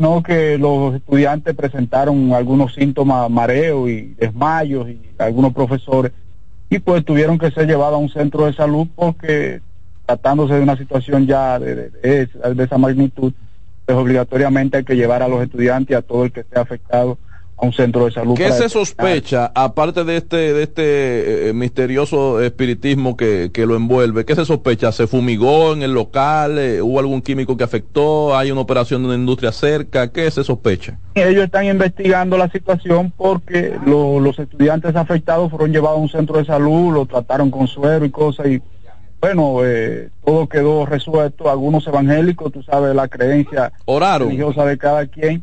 no que los estudiantes presentaron algunos síntomas, mareo y desmayos y algunos profesores, y pues tuvieron que ser llevados a un centro de salud porque tratándose de una situación ya de, de, esa magnitud, pues obligatoriamente hay que llevar a los estudiantes y a todo el que esté afectado un centro de salud. ¿Qué se sospecha, aparte de este, de este eh, misterioso espiritismo que, que, lo envuelve? ¿Qué se sospecha? ¿Se fumigó en el local? Eh, ¿Hubo algún químico que afectó? ¿Hay una operación de una industria cerca? ¿Qué se sospecha? Ellos están investigando la situación porque los estudiantes afectados fueron llevados a un centro de salud, lo trataron con suero y cosas y bueno, eh, todo quedó resuelto. Algunos evangélicos, tú sabes, la creencia religiosa de cada quien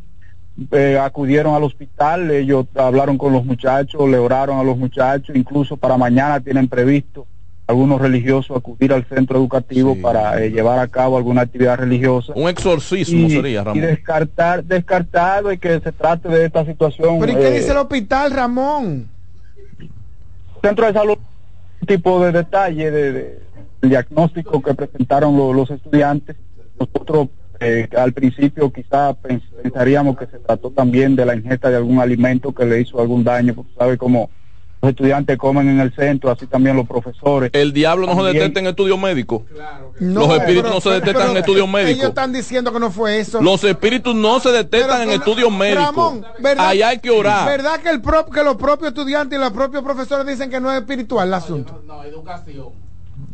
eh, acudieron al hospital, ellos hablaron con los muchachos, le oraron a los muchachos, incluso para mañana tienen previsto algunos religiosos acudir al centro educativo para eh, llevar a cabo alguna actividad religiosa. Un exorcismo sería, Ramón. Y descartar, descartar de que se trate de esta situación. ¿Pero y qué dice el hospital, Ramón? Centro de salud, tipo de detalle de, diagnóstico que presentaron los estudiantes. Nosotros eh, al principio quizá pensaríamos que se trató también de la ingesta de algún alimento que le hizo algún daño, porque sabe cómo los estudiantes comen en el centro, así también los profesores. El diablo no se detecta en estudios médicos. los espíritus no se detectan en estudios médicos. Ellos están diciendo que no fue eso. Los espíritus no se detectan en estudios médicos. Ramón, ¿verdad, Ahí hay que orar. ¿Verdad que, el que los propios estudiantes y los propios profesores dicen que no es espiritual el asunto? No, educación.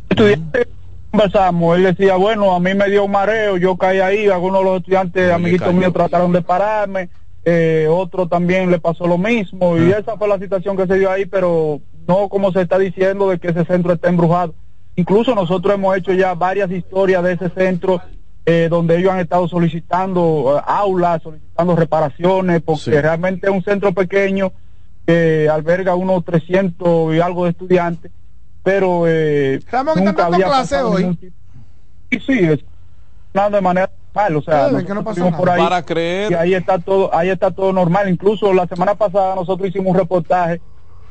Estudiantes conversamos, él decía, bueno, a mí me dio un mareo, yo caí ahí, algunos de los estudiantes, amiguitos míos, trataron de pararme, eh, otro también le pasó lo mismo, y ah. esa fue la situación que se dio ahí, pero no como se está diciendo de que ese centro está embrujado. Incluso nosotros hemos hecho ya varias historias de ese centro eh, donde ellos han estado solicitando eh, aulas, solicitando reparaciones, porque realmente es un centro pequeño que alberga unos 300 y algo de estudiantes pero eh, nunca había clase hoy. Sí, sí, es de manera normal, o sea, no por ahí, para creer y ahí está todo, ahí está todo normal. Incluso la semana pasada nosotros hicimos un reportaje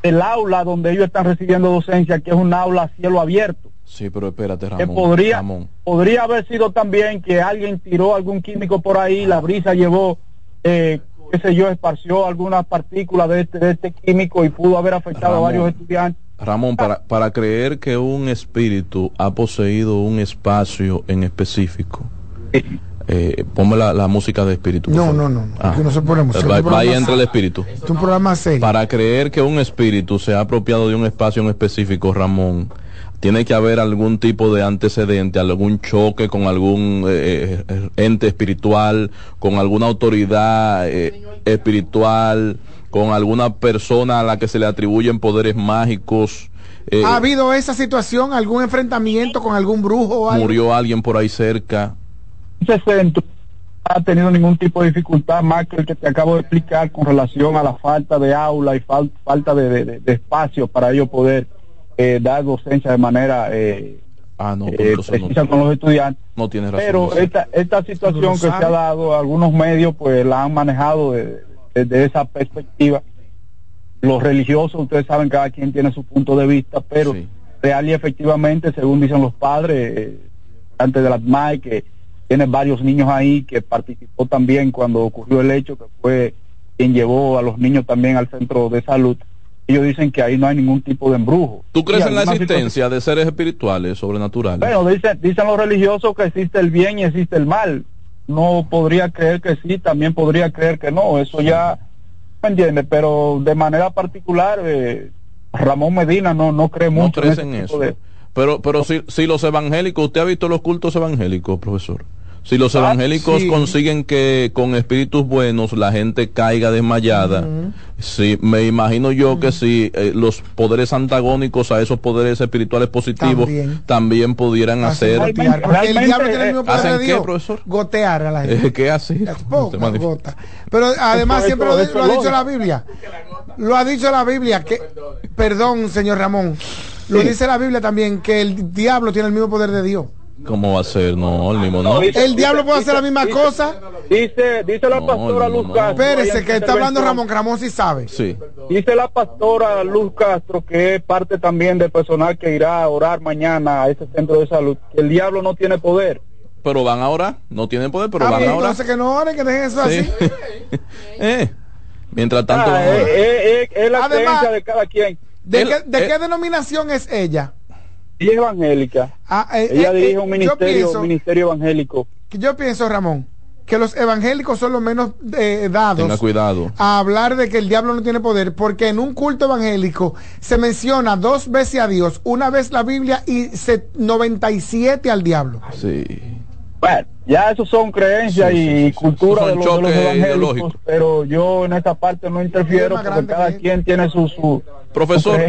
del aula donde ellos están recibiendo docencia, que es un aula a cielo abierto. Sí, pero espérate, Ramón. Que podría, podría haber sido también que alguien tiró algún químico por ahí, la brisa llevó, eh, qué sé yo, esparció algunas partículas de este, de este químico y pudo haber afectado a varios estudiantes. Ramón, para, para creer que un espíritu ha poseído un espacio en específico, eh, ponme la, música de espíritu. No, no, no, ah. no se pone música. ahí entra el espíritu. Es un programa serio. Para creer que un espíritu se ha apropiado de un espacio en específico, Ramón, tiene que haber algún tipo de antecedente, algún choque con algún eh, eh, ente espiritual, con alguna autoridad eh, espiritual con alguna persona a la que se le atribuyen poderes mágicos. Eh, ¿Ha habido esa situación, algún enfrentamiento con algún brujo? ¿Murió alguien por ahí cerca? Ese centro no ha tenido ningún tipo de dificultad más que el que te acabo de explicar con relación a la falta de aula y falta de, espacio para ellos poder eh, dar docencia de manera eh, ah, no, precisa con los estudiantes. No tiene razón. Pero esta, esta situación que se ha dado, algunos medios pues la han manejado de desde esa perspectiva. Los religiosos, ustedes saben, cada quien tiene su punto de vista, pero real y efectivamente, según dicen los padres, eh, antes de las MAI, que tiene varios niños ahí, que participó también cuando ocurrió el hecho, que fue quien llevó a los niños también al centro de salud. Ellos dicen que ahí no hay ningún tipo de embrujo. ¿Tú crees en la existencia de seres espirituales, sobrenaturales? Bueno, dicen, dicen los religiosos que existe el bien y existe el mal no podría creer que sí, también podría creer que no, eso ya me entiende, pero de manera particular eh, Ramón Medina no no cree mucho en, eso. Pero pero si, si los evangélicos, ¿usted ha visto los cultos evangélicos, profesor? Si los ah, evangélicos consiguen que con espíritus buenos la gente caiga desmayada, sí, me imagino yo que si eh, los poderes antagónicos a esos poderes espirituales positivos también, pudieran hacer. el diablo tiene el mismo poder de Dios, profesor? Gotear a la gente. ¿Qué hace? Pero además siempre lo, lo, ha dicho la Biblia. Lo ha dicho la Biblia que, perdón, señor Ramón, lo dice la Biblia también que el diablo tiene el mismo poder de Dios. ¿Cómo va a ser? No, el mismo no. El diablo puede hacer la misma cosa. Dice, dice la pastora Luz Castro. Espérese, que está hablando Ramón, Ramón sí sabe. Sí. Dice la pastora Luz Castro, que es parte también del personal que irá a orar mañana a ese centro de salud, que el diablo no tiene poder. pero van ahora, no tienen poder, pero ah, van ahora. Entonces que no oren, que dejen eso así. eh, mientras tanto, ah, eh, eh, eh, es la creencia de cada quien. ¿De, qué, de qué denominación es ella? Ella es evangélica. Ah, ella dirige un ministerio, un ministerio evangélico. Yo pienso, Ramón, que los evangélicos son los menos eh, dados cuidado. a hablar de que el diablo no tiene poder, porque en un culto evangélico se menciona dos veces a Dios, una vez la Biblia y 97 al diablo. Sí. Bueno, ya eso son creencias y cultura de, los, evangélicos, pero yo en esta parte no interfiero porque cada quien tiene su, su Profesor,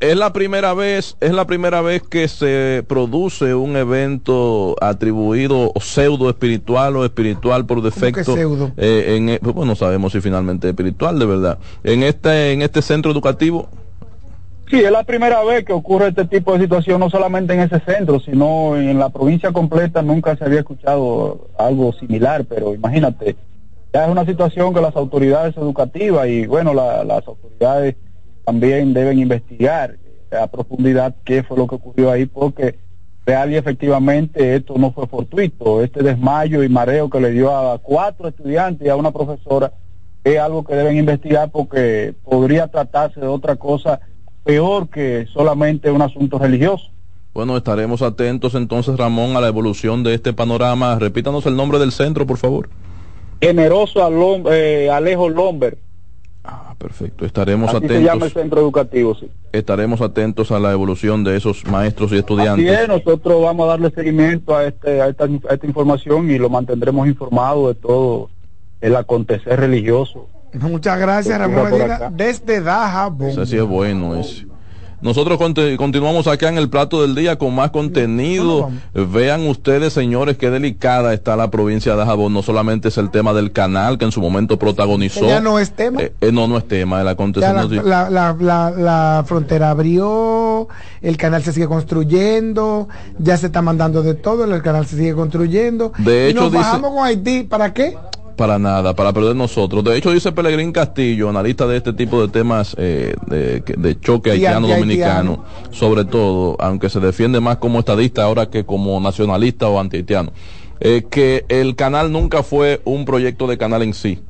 es la primera vez, es la primera vez que se produce un evento atribuido o pseudo espiritual o espiritual por defecto. pseudo? Eh, en, e, pues, no sabemos si finalmente es espiritual de verdad. En este, en este centro educativo. Sí, es la primera vez que ocurre este tipo de situación, no solamente en ese centro, sino en la provincia completa nunca se había escuchado algo similar, pero imagínate, ya es una situación que las autoridades educativas y bueno, las autoridades también deben investigar a profundidad qué fue lo que ocurrió ahí, porque real y efectivamente esto no fue fortuito. Este desmayo y mareo que le dio a cuatro estudiantes y a una profesora es algo que deben investigar porque podría tratarse de otra cosa peor que solamente un asunto religioso. Bueno, estaremos atentos entonces, Ramón, a la evolución de este panorama. Repítanos el nombre del centro, por favor. Generoso eh, Alejo Lomber. Ah, perfecto. Estaremos atentos. Se llama el centro educativo, sí. Estaremos atentos a la evolución de esos maestros y estudiantes. Así nosotros vamos a darle seguimiento a, este, a, esta, a esta información y lo mantendremos informado de todo el acontecer religioso. Muchas gracias, Ramón desde Daja. Ese sí es bueno, ese. Nosotros continuamos acá en el plato del día con más contenido. Vean ustedes, señores, qué delicada está la provincia de Jabón. No solamente es el tema del canal que en su momento protagonizó. Ya no es tema. Eh, eh, no, no es tema. El acontecimiento. La, la, frontera abrió, el canal se sigue construyendo, ya se está mandando de todo, el canal se sigue construyendo. De hecho, y nos bajamos con Haití. ¿Para qué? Para nada, para perder nosotros. De hecho, dice Pelegrín Castillo, analista de este tipo de temas eh, de, choque haitiano-dominicano, sobre todo, aunque se defiende más como estadista ahora que como nacionalista o anti-haitiano, eh, que el canal nunca fue un proyecto de canal en sí,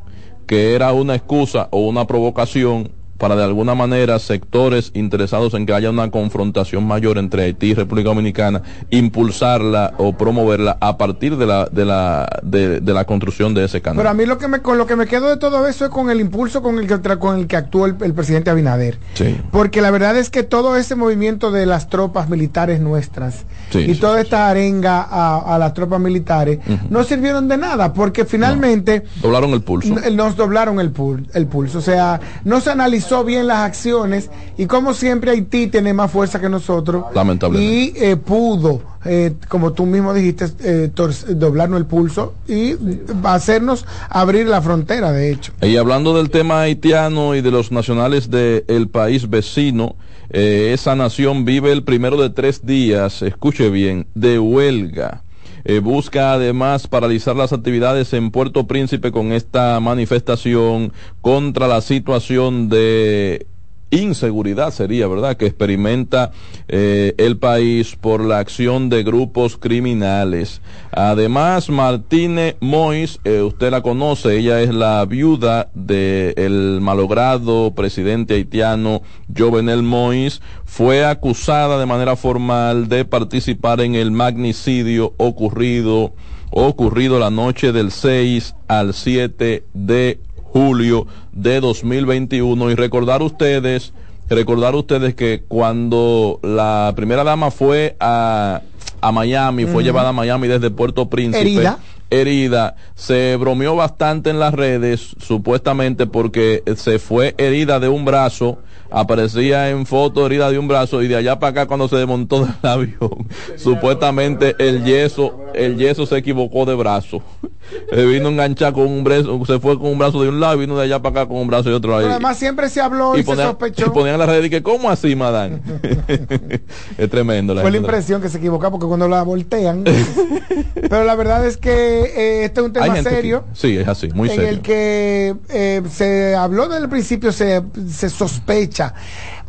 que era una excusa o una provocación para de alguna manera sectores interesados en que haya una confrontación mayor entre Haití y República Dominicana impulsarla o promoverla a partir de la de la de, la construcción de ese canal. Pero a mí lo que me con lo que me quedo de todo eso es con el impulso con el que con el que actuó el, presidente Abinader. Sí. Porque la verdad es que todo ese movimiento de las tropas militares nuestras y toda esta arenga a, las tropas militares no sirvieron de nada porque finalmente doblaron el pulso. Nos doblaron el, el pulso, o sea, no se analizó bien las acciones y como siempre Haití tiene más fuerza que nosotros. Y eh, pudo, eh, como tú mismo dijiste, eh, doblarnos el pulso y hacernos abrir la frontera, de hecho. Y hablando del tema haitiano y de los nacionales del país vecino, esa nación vive el primero de tres días, escuche bien, de huelga. Busca además paralizar las actividades en Puerto Príncipe con esta manifestación contra la situación de inseguridad sería, ¿verdad?, que experimenta eh, el país por la acción de grupos criminales. Además, Martínez Mois, eh, usted la conoce, ella es la viuda del malogrado presidente haitiano Jovenel Mois, fue acusada de manera formal de participar en el magnicidio ocurrido ocurrido la noche del 6 al 7 de julio de 2021 y recordar ustedes, recordar ustedes que cuando la primera dama fue a, a Miami, fue llevada a Miami desde Puerto Príncipe. Herida. Herida, se bromeó bastante en las redes, supuestamente porque se fue herida de un brazo aparecía en foto herida de un brazo y de allá para acá cuando se desmontó del avión, supuestamente el yeso, el yeso se equivocó de brazo. vino enganchar con un brazo, se fue con un brazo de un lado y vino de allá para acá con un brazo de otro lado. además siempre se habló y, se sospechó. Y ponían la red y que, ¿cómo así, madame? es tremendo. La fue la impresión que se equivocaba porque cuando la voltean. pero la verdad es que eh, este es un tema serio. sí, es así, muy en serio. En el que eh, se habló desde el principio, se, se sospecha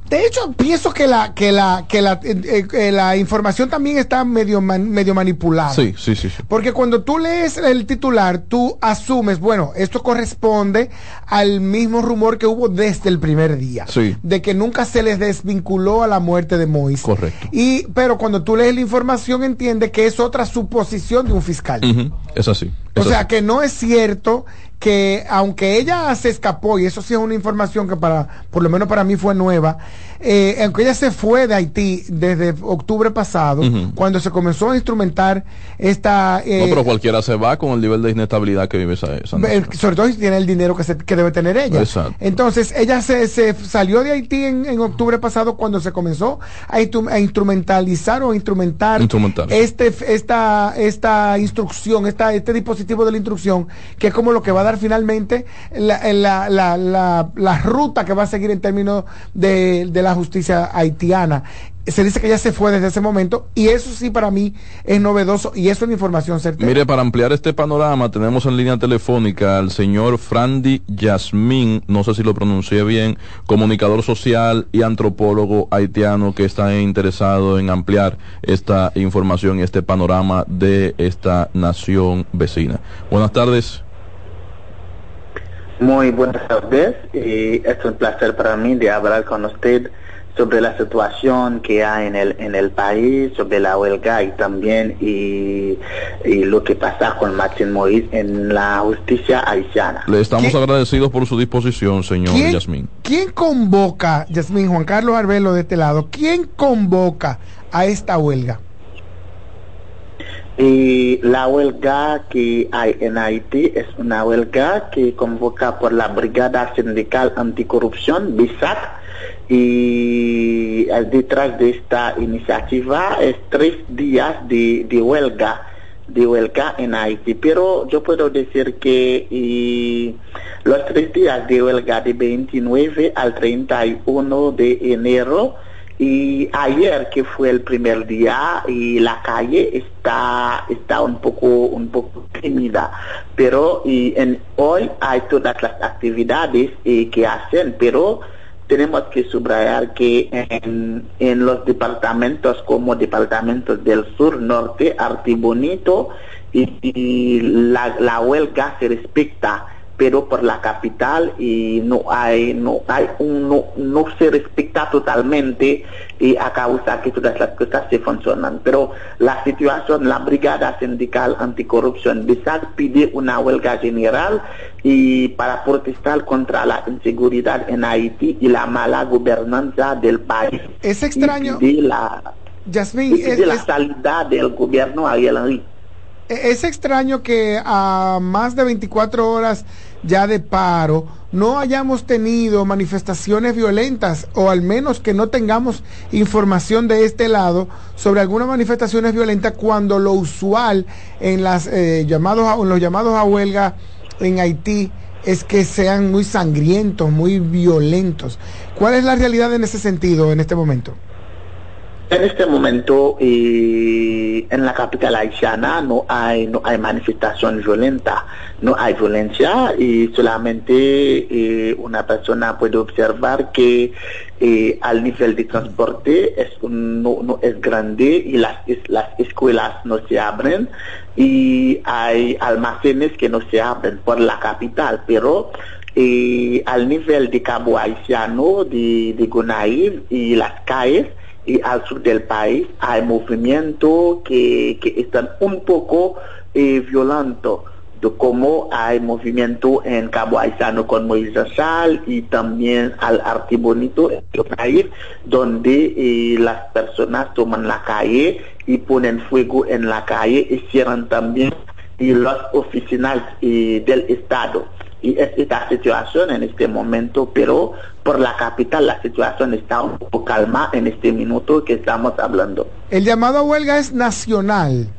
De hecho, pienso que la que la que la, eh, eh, la información también está medio medio manipulada. Sí, sí, sí, Porque cuando tú lees el titular, tú asumes, bueno, esto corresponde al mismo rumor que hubo desde el primer día, sí. de que nunca se les desvinculó a la muerte de Mois. Correcto. Y pero cuando tú lees la información entiende que es otra suposición de un fiscal. Es así. o sea que no es cierto que aunque ella se escapó, y eso sí es una información que para, por lo menos para mí fue nueva, eh, aunque ella se fue de Haití desde octubre pasado, cuando se comenzó a instrumentar esta... Eh, no, pero cualquiera se va con el nivel de inestabilidad que vive esa, esa Sobre todo si tiene el dinero que, se, que debe tener ella. Exacto. Entonces, ella se, se salió de Haití en, en, octubre pasado cuando se comenzó a, instrumentalizar o instrumentar este, esta, esta instrucción, esta, este dispositivo de la instrucción, que es como lo que va a finalmente la, la, la, la ruta que va a seguir en términos de, de la justicia haitiana. Se dice que ya se fue desde ese momento y eso sí para mí es novedoso y eso es información certera. Mire, para ampliar este panorama tenemos en línea telefónica al señor Frandi Yasmín, no sé si lo pronuncié bien, comunicador social y antropólogo haitiano que está interesado en ampliar esta información y este panorama de esta nación vecina. Buenas tardes. Muy buenas tardes y es un placer para mí de hablar con usted sobre la situación que hay en el, en el país, sobre la huelga y también y, lo que pasa con Martín Moïse en la justicia haitiana. Le estamos agradecidos por su disposición, señor Yasmín. ¿Quién convoca, Yasmín, Juan Carlos Arbelo de este lado, quién convoca a esta huelga? Y la huelga que hay en Haití es una huelga que convoca por la Brigada Sindical Anticorrupción, BISAC, y detrás de esta iniciativa es tres días de, huelga de huelga en Haití. Pero yo puedo decir que los tres días de huelga de 29 al 31 de enero y ayer que fue el primer día y la calle está está un poco un poco tímida. Pero y en hoy hay todas las actividades eh, que hacen pero tenemos que subrayar que en, en los departamentos como departamentos del sur norte Artibonito y, y la, la huelga se respecta pero por la capital y no hay no hay un, no, no se respeta totalmente y a causa que todas las cosas se funcionan. Pero la situación la brigada sindical anticorrupción BISAC pide una huelga general y para protestar contra la inseguridad en Haití y la mala gobernanza del país. Es extraño. y la Jasmine, es, la salida del gobierno Ariel Henry es extraño que a más de 24 horas ya de paro no hayamos tenido manifestaciones violentas o al menos que no tengamos información de este lado sobre algunas manifestaciones violentas cuando lo usual en las eh, llamados a, los llamados a huelga en Haití es que sean muy sangrientos, muy violentos. ¿Cuál es la realidad en ese sentido en este momento? En este momento eh, en la capital haitiana no hay no hay manifestación violenta, no hay violencia y solamente eh, una persona puede observar que eh, al nivel de transporte es no, no es grande y las las escuelas no se abren y hay almacenes que no se abren por la capital, pero al nivel de Cabo Haitiano, de, de y las calles y al sur del país hay movimientos que, que están un poco eh, violentos de cómo hay movimiento en Cabo Haitiano con Moisés Sal y también al Artibonito en el país donde eh, las personas toman la calle y ponen fuego en la calle y cierran también y las oficinas eh, del Estado y es esta situación en este momento, pero por la capital la situación está un poco calma en este minuto que estamos hablando. El llamado a huelga es nacional.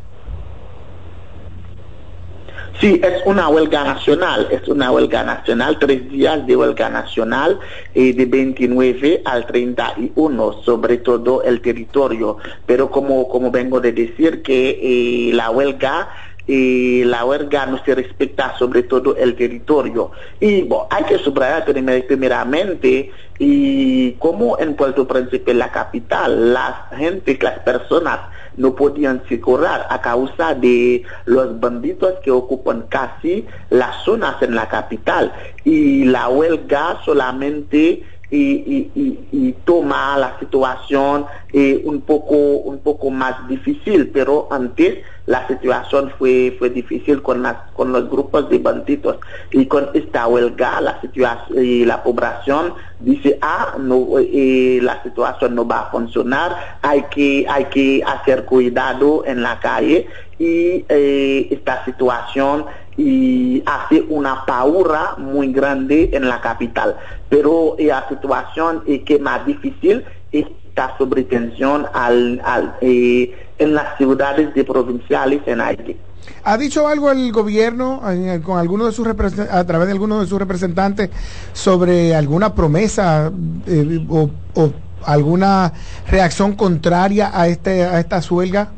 Sí, es una huelga nacional, es una huelga nacional, tres días de huelga nacional eh, de 29 al 31, sobre todo el territorio. Pero como, como vengo de decir que eh, la huelga y la huelga no se respeta sobre todo el territorio. Y bueno, hay que subrayar primeramente y como en Puerto Príncipe, la capital, la gente, las personas no podían circular a causa de los bandidos que ocupan casi las zonas en la capital. Y la huelga solamente y, y, toma la situación eh, un poco un poco más difícil pero antes la situación fue fue difícil con las, con los grupos de bandidos y con esta huelga la situación y la población dice ah no eh, la situación no va a funcionar hay que hay que hacer cuidado en la calle y eh, esta situación y hace una paura muy grande en la capital. Pero la situación es que más difícil está sobre tensión al, eh, en las ciudades de provinciales en Haití. ¿Ha dicho algo el gobierno con alguno de sus a través de alguno de sus representantes sobre alguna promesa eh, o, o, alguna reacción contraria a este a esta huelga?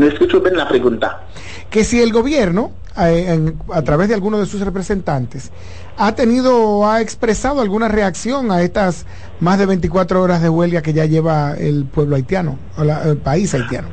No escucho bien la pregunta. Que si el gobierno, eh, a través de alguno de sus representantes, ha tenido o ha expresado alguna reacción a estas más de 24 horas de huelga que ya lleva el pueblo haitiano, o el país haitiano.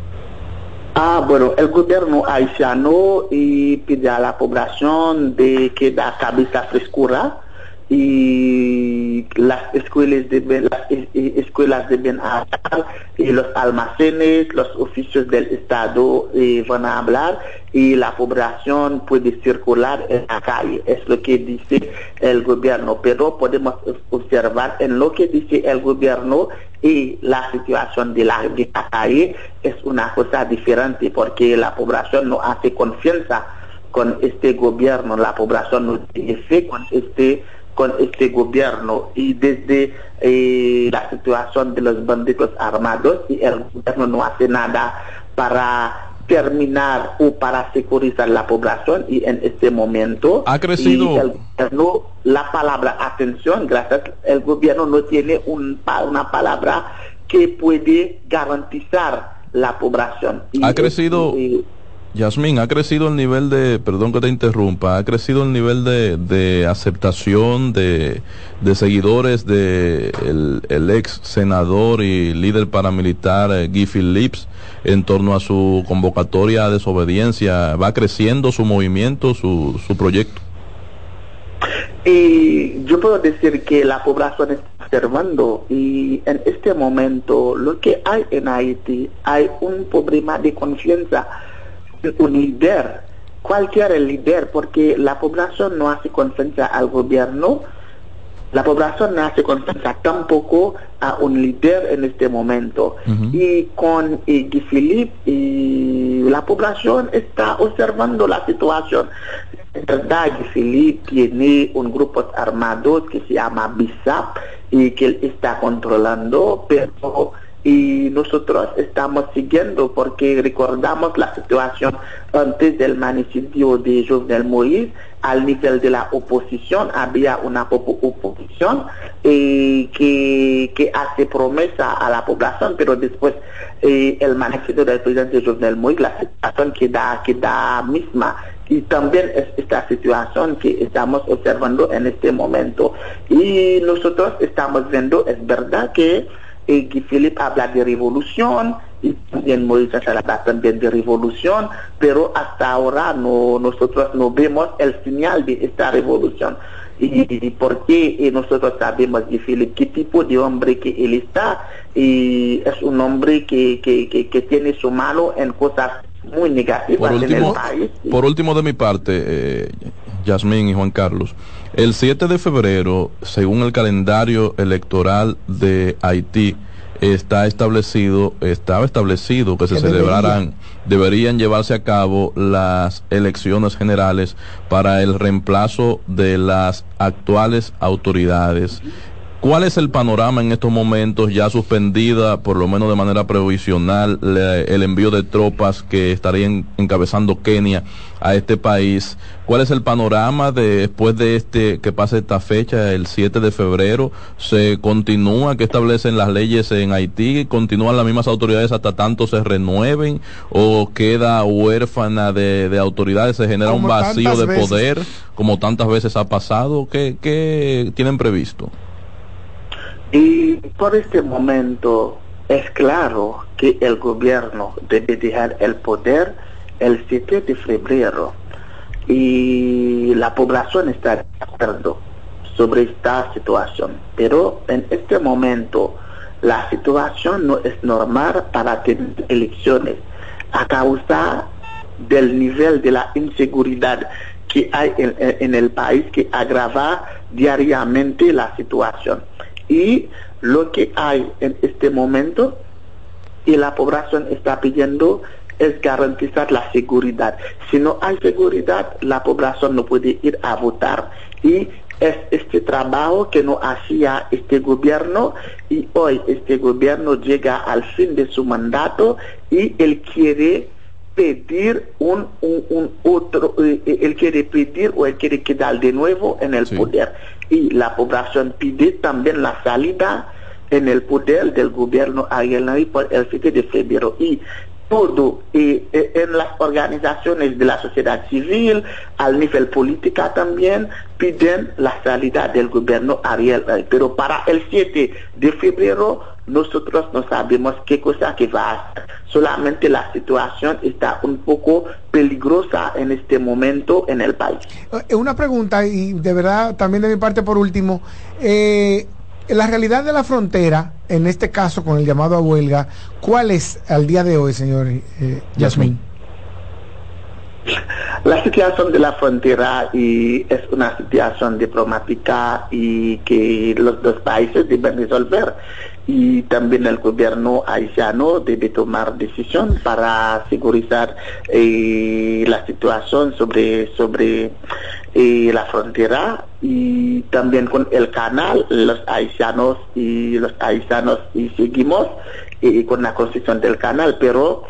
Ah, bueno, el gobierno haitiano y pide a la población de que da cabeza frescura y las escuelas deben, las escuelas deben hablar y los almacenes, los oficios del Estado eh, van a hablar y la población puede circular en la calle. Es lo que dice el gobierno, pero podemos observar en lo que dice el gobierno y la situación de la, de la calle es una cosa diferente porque la población no hace confianza con este gobierno, la población no tiene fe con este con este gobierno y desde eh, la situación de los bandidos armados y el gobierno no hace nada para terminar o para securizar la población y en este momento ha crecido. el gobierno, la palabra atención gracias el gobierno no tiene un, una palabra que puede garantizar la población. Ha crecido Yasmín, ha crecido el nivel de, perdón que te interrumpa, ha crecido el nivel de, de aceptación de, de seguidores de el, ex senador y líder paramilitar eh, Guy Phillips en torno a su convocatoria a desobediencia. ¿Va creciendo su movimiento, su, su proyecto? Y yo puedo decir que la población está observando y en este momento lo que hay en Haití hay un problema de confianza un líder, cualquier líder, porque la población no hace confianza al gobierno, la población no hace confianza tampoco a un líder en este momento. Y con Guy Philippe, y la población está observando la situación. En verdad, Guy Philippe tiene un grupo armado que se llama BISAP y que él está controlando, pero y nosotros estamos siguiendo porque recordamos la situación antes del manicidio de Jovenel Moïse. Al nivel de la oposición había una oposición eh, que, que, hace promesa a la población pero después eh, el manicidio del presidente Jovenel Moïse la situación queda, queda misma. Y también es esta situación que estamos observando en este momento. Y nosotros estamos viendo es verdad que y que Philip habla de revolución y también Moisés habla también de revolución, pero hasta ahora no, nosotros no vemos el señal de esta revolución. Y, por qué nosotros sabemos de Philip qué tipo de hombre que él está, y es un hombre que, que, que, tiene su mano en cosas muy negativas por último, en el país. Por último de mi parte, eh, Yasmín y Juan Carlos, el 7 de febrero, según el calendario electoral de Haití, está establecido, estaba establecido que se celebraran, deberían llevarse a cabo las elecciones generales para el reemplazo de las actuales autoridades ¿Cuál es el panorama en estos momentos, ya suspendida, por lo menos de manera provisional, el envío de tropas que estarían encabezando Kenia a este país? ¿Cuál es el panorama de, después de este que pase esta fecha, el 7 de febrero? ¿Se continúa? ¿Qué establecen las leyes en Haití? ¿Continúan las mismas autoridades hasta tanto se renueven? ¿O queda huérfana de, autoridades? ¿Se genera un vacío de poder, como tantas veces ha pasado? ¿Qué, qué tienen previsto? Y por este momento es claro que el gobierno debe dejar el poder el 7 de febrero y la población está de acuerdo sobre esta situación. Pero en este momento la situación no es normal para tener elecciones a causa del nivel de la inseguridad que hay en, en el país que agrava diariamente la situación. Y lo que hay en este momento y la población está pidiendo es garantizar la seguridad. Si no hay seguridad, la población no puede ir a votar. Y es este trabajo que no hacía este gobierno y hoy este gobierno llega al fin de su mandato y él quiere pedir un, un, otro, eh, eh, él quiere pedir o él quiere quedar de nuevo en el poder. Y la población pide también la salida en el poder del gobierno Ariel por el 7 de febrero. Y todo y, en las organizaciones de la sociedad civil, al nivel política también, piden la salida del gobierno Ariel Pero para el 7 de febrero nosotros no sabemos qué cosa que va a hacer. Solamente la situación está un poco peligrosa en este momento en el país. Eh, una pregunta, y de verdad también de mi parte por último, eh, la realidad de la frontera, en este caso con el llamado a huelga, ¿cuál es al día de hoy, señor eh, Yasmín? La situación de la frontera y es una situación diplomática y que los dos países deben resolver y también el gobierno haitiano debe tomar decisión para asegurar eh, la situación sobre sobre eh, la frontera y también con el canal los haitianos y los haitianos y seguimos eh, con la construcción del canal pero